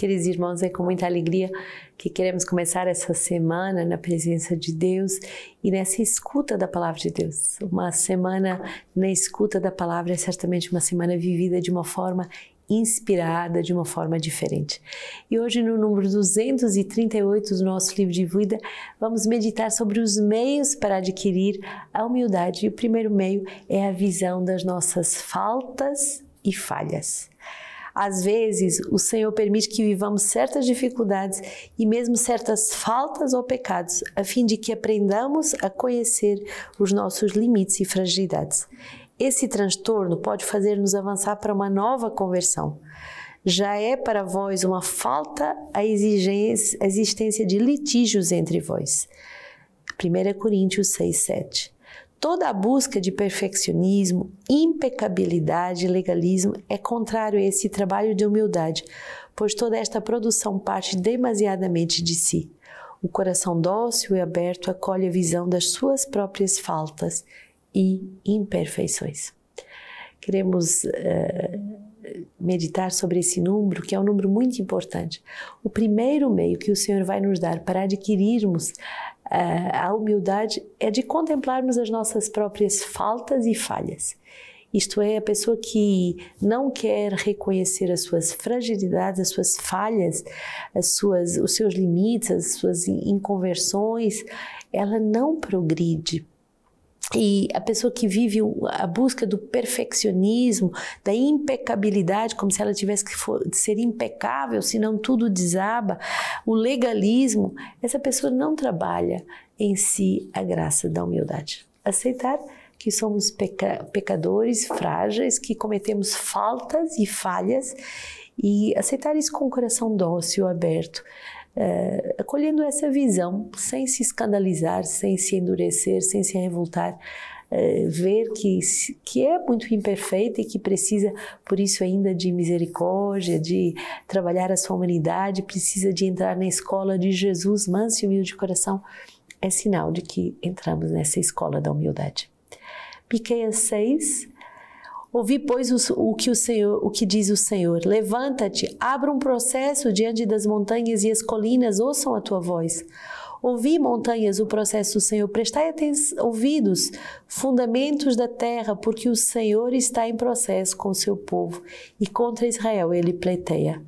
Queridos irmãos, é com muita alegria que queremos começar essa semana na presença de Deus e nessa escuta da palavra de Deus. Uma semana na escuta da palavra é certamente uma semana vivida de uma forma inspirada, de uma forma diferente. E hoje, no número 238 do nosso livro de vida, vamos meditar sobre os meios para adquirir a humildade. E o primeiro meio é a visão das nossas faltas e falhas. Às vezes, o Senhor permite que vivamos certas dificuldades e mesmo certas faltas ou pecados, a fim de que aprendamos a conhecer os nossos limites e fragilidades. Esse transtorno pode fazer-nos avançar para uma nova conversão. Já é para vós uma falta a, exigência, a existência de litígios entre vós. 1 Coríntios 6, 7. Toda a busca de perfeccionismo, impecabilidade legalismo é contrário a esse trabalho de humildade, pois toda esta produção parte demasiadamente de si. O coração dócil e aberto acolhe a visão das suas próprias faltas e imperfeições. Queremos uh, meditar sobre esse número, que é um número muito importante. O primeiro meio que o Senhor vai nos dar para adquirirmos a humildade é de contemplarmos as nossas próprias faltas e falhas. Isto é, a pessoa que não quer reconhecer as suas fragilidades, as suas falhas, as suas, os seus limites, as suas inconversões, ela não progride, e a pessoa que vive a busca do perfeccionismo, da impecabilidade, como se ela tivesse que ser impecável, senão tudo desaba, o legalismo, essa pessoa não trabalha em si a graça da humildade. Aceitar que somos peca pecadores frágeis, que cometemos faltas e falhas e aceitar isso com o coração dócil, aberto uh, acolhendo essa visão, sem se escandalizar, sem se endurecer, sem se revoltar, uh, ver que, que é muito imperfeita e que precisa, por isso, ainda de misericórdia, de trabalhar a sua humanidade, precisa de entrar na escola de Jesus, manso e humilde de coração, é sinal de que entramos nessa escola da humildade. Miqueias 6, Ouvi, pois, o, que o Senhor, o que diz o Senhor: Levanta-te, abra um processo diante das montanhas e as colinas ouçam a tua voz. Ouvi, montanhas, o processo do Senhor, prestai ouvidos, fundamentos da terra, porque o Senhor está em processo com o seu povo, e contra Israel ele pleiteia.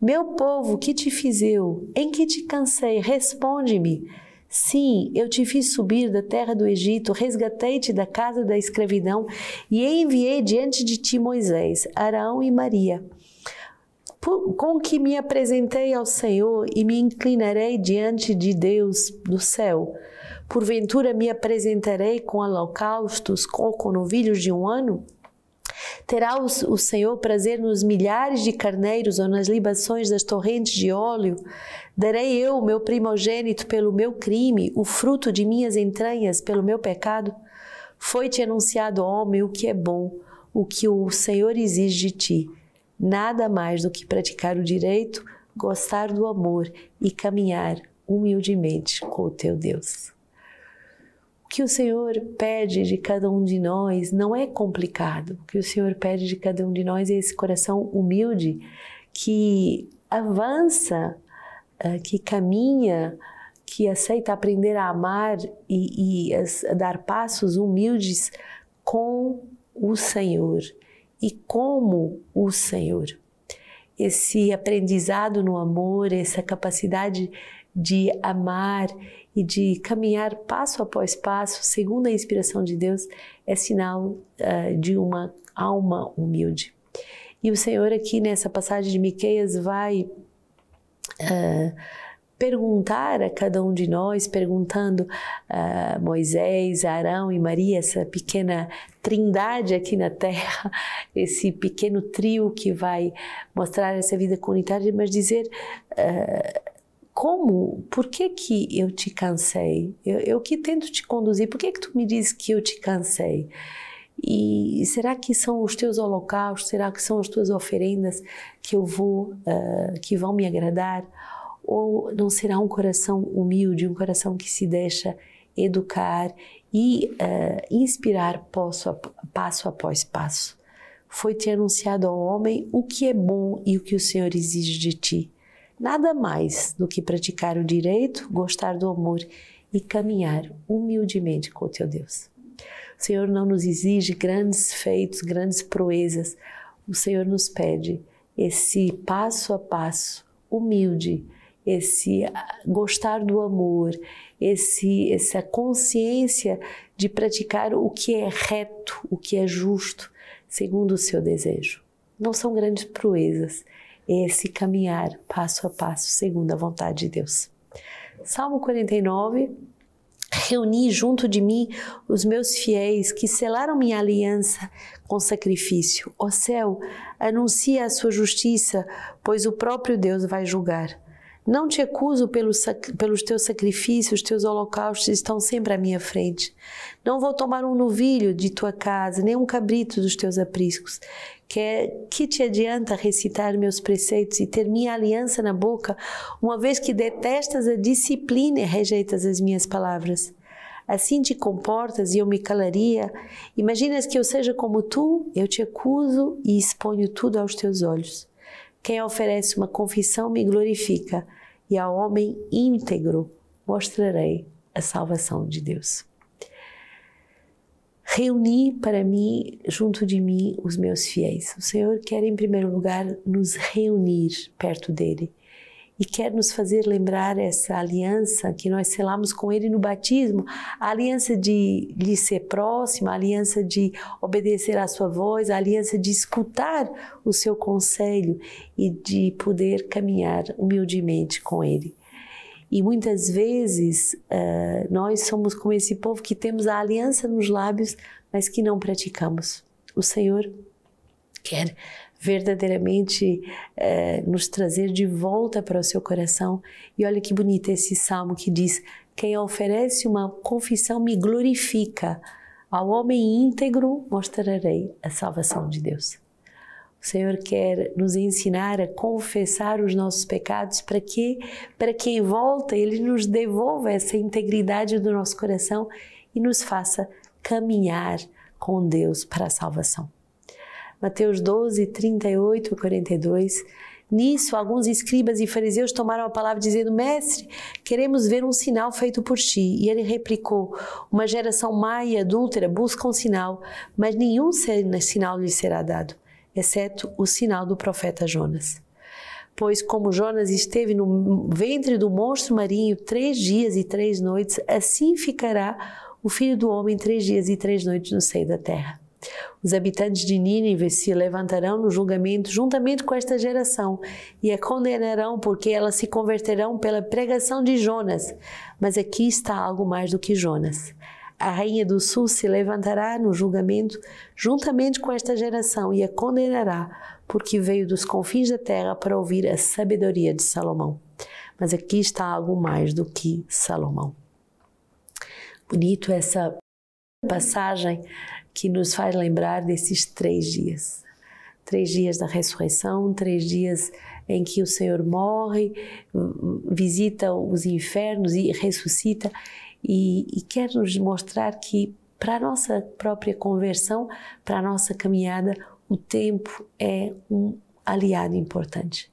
Meu povo, que te fiz eu? Em que te cansei? Responde-me. Sim, eu te fiz subir da terra do Egito, resgatei-te da casa da escravidão e enviei diante de ti Moisés, Arão e Maria. Com que me apresentei ao Senhor e me inclinarei diante de Deus do céu. Porventura me apresentarei com holocaustos ou com novilhos de um ano? Terá o, Senhor prazer nos milhares de carneiros ou nas libações das torrentes de óleo? Darei eu o meu primogênito pelo meu crime, o fruto de minhas entranhas pelo meu pecado? Foi-te anunciado, homem, o que é bom, o que o Senhor exige de ti. Nada mais do que praticar o direito, gostar do amor e caminhar humildemente com o teu Deus. O que o Senhor pede de cada um de nós não é complicado. O que o Senhor pede de cada um de nós é esse coração humilde que avança uh, que caminha, que aceita aprender a amar e, e a dar passos humildes com o Senhor e como o Senhor. Esse aprendizado no amor, essa capacidade de amar e de caminhar passo após passo, segundo a inspiração de Deus, é sinal uh, de uma alma humilde. E o Senhor aqui nessa passagem de Miqueias vai uh, perguntar a cada um de nós, perguntando a Moisés, Arão e Maria, essa pequena trindade aqui na Terra, esse pequeno trio que vai mostrar essa vida comunitária, mas dizer uh, como, por que que eu te cansei? Eu, eu que tento te conduzir, por que que tu me dizes que eu te cansei? E será que são os teus holocaustos? Será que são as tuas oferendas que eu vou, uh, que vão me agradar? Ou não será um coração humilde, um coração que se deixa educar e uh, inspirar passo, a, passo após passo? Foi-te anunciado ao homem o que é bom e o que o Senhor exige de ti. Nada mais do que praticar o direito, gostar do amor e caminhar humildemente com o teu Deus. O Senhor não nos exige grandes feitos, grandes proezas. O Senhor nos pede esse passo a passo, humilde, esse gostar do amor, esse, essa consciência de praticar o que é reto, o que é justo, segundo o seu desejo. Não são grandes proezas, esse caminhar passo a passo, segundo a vontade de Deus. Salmo 49. Reuni junto de mim os meus fiéis que selaram minha aliança com sacrifício. Ó céu, anuncia a sua justiça, pois o próprio Deus vai julgar. Não te acuso pelos, pelos teus sacrifícios, teus holocaustos estão sempre à minha frente. Não vou tomar um novilho de tua casa, nem um cabrito dos teus apriscos. Que, que te adianta recitar meus preceitos e ter minha aliança na boca, uma vez que detestas a disciplina e rejeitas as minhas palavras? Assim te comportas e eu me calaria? Imaginas que eu seja como tu? Eu te acuso e exponho tudo aos teus olhos. Quem oferece uma confissão me glorifica e ao homem íntegro mostrarei a salvação de Deus. Reuni para mim, junto de mim, os meus fiéis. O Senhor quer, em primeiro lugar, nos reunir perto dele e quer nos fazer lembrar essa aliança que nós selamos com Ele no batismo, a aliança de lhe ser próximo, a aliança de obedecer à Sua voz, a aliança de escutar o Seu conselho e de poder caminhar humildemente com Ele. E muitas vezes uh, nós somos como esse povo que temos a aliança nos lábios, mas que não praticamos. O Senhor quer verdadeiramente é, nos trazer de volta para o seu coração. E olha que bonito esse salmo que diz: Quem oferece uma confissão me glorifica. Ao homem íntegro mostrarei a salvação de Deus. O Senhor quer nos ensinar a confessar os nossos pecados para que, para que em volta Ele nos devolva essa integridade do nosso coração e nos faça caminhar com Deus para a salvação. Mateus 12, 38 e 42. Nisso, alguns escribas e fariseus tomaram a palavra dizendo: Mestre, queremos ver um sinal feito por ti. E ele replicou: Uma geração má e adúltera busca um sinal, mas nenhum sinal lhe será dado, exceto o sinal do profeta Jonas. Pois, como Jonas esteve no ventre do monstro marinho três dias e três noites, assim ficará o filho do homem três dias e três noites no seio da terra. Os habitantes de Nínive se levantarão no julgamento juntamente com esta geração e a condenarão porque elas se converterão pela pregação de Jonas. Mas aqui está algo mais do que Jonas. A rainha do sul se levantará no julgamento juntamente com esta geração e a condenará, porque veio dos confins da terra para ouvir a sabedoria de Salomão. Mas aqui está algo mais do que Salomão. Bonito essa passagem que nos faz lembrar desses três dias. Três dias da ressurreição, três dias em que o Senhor morre, visita os infernos e ressuscita, e, e quer nos mostrar que para a nossa própria conversão, para a nossa caminhada, o tempo é um aliado importante.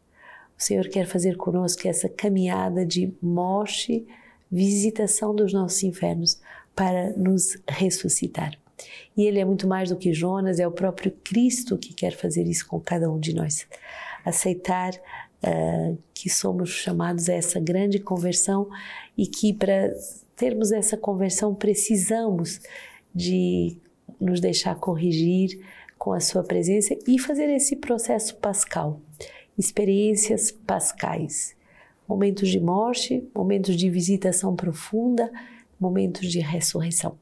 O Senhor quer fazer conosco essa caminhada de morte, visitação dos nossos infernos, para nos ressuscitar. E ele é muito mais do que Jonas, é o próprio Cristo que quer fazer isso com cada um de nós. Aceitar uh, que somos chamados a essa grande conversão e que para termos essa conversão precisamos de nos deixar corrigir com a sua presença e fazer esse processo pascal, experiências pascais, momentos de morte, momentos de visitação profunda, momentos de ressurreição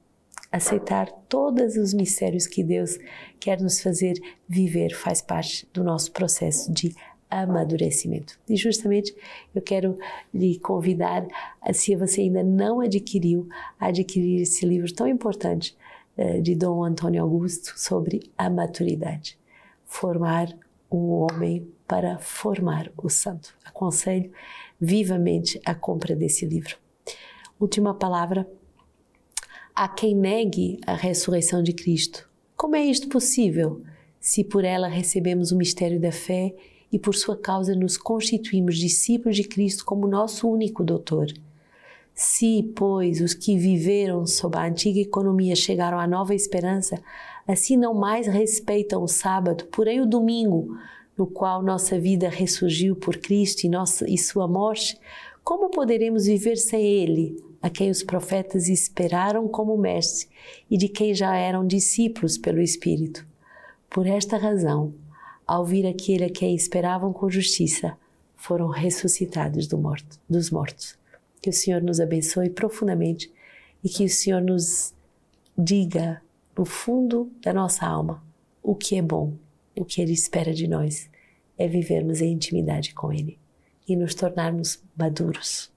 aceitar todos os mistérios que Deus quer nos fazer viver faz parte do nosso processo de amadurecimento. E justamente eu quero lhe convidar, se você ainda não adquiriu, a adquirir esse livro tão importante eh, de Dom Antônio Augusto sobre a maturidade. Formar um homem para formar o santo. Aconselho vivamente a compra desse livro. Última palavra a quem negue a ressurreição de Cristo. Como é isto possível, se por ela recebemos o mistério da fé e por sua causa nos constituímos discípulos de Cristo como nosso único doutor. Se, pois, os que viveram sob a antiga economia chegaram à nova esperança, assim não mais respeitam o sábado, porém o domingo, no qual nossa vida ressurgiu por Cristo e, nossa, e sua morte, como poderemos viver sem Ele, a quem os profetas esperaram como mestre e de quem já eram discípulos pelo Espírito? Por esta razão, ao vir aquele a quem esperavam com justiça, foram ressuscitados do morto, dos mortos. Que o Senhor nos abençoe profundamente e que o Senhor nos diga no fundo da nossa alma o que é bom, o que Ele espera de nós é vivermos em intimidade com Ele e nos tornarmos maduros